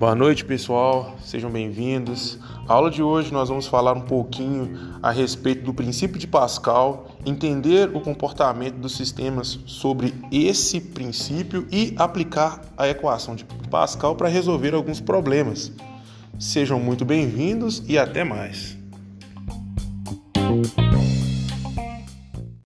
Boa noite, pessoal. Sejam bem-vindos. A aula de hoje nós vamos falar um pouquinho a respeito do princípio de Pascal, entender o comportamento dos sistemas sobre esse princípio e aplicar a equação de Pascal para resolver alguns problemas. Sejam muito bem-vindos e até mais.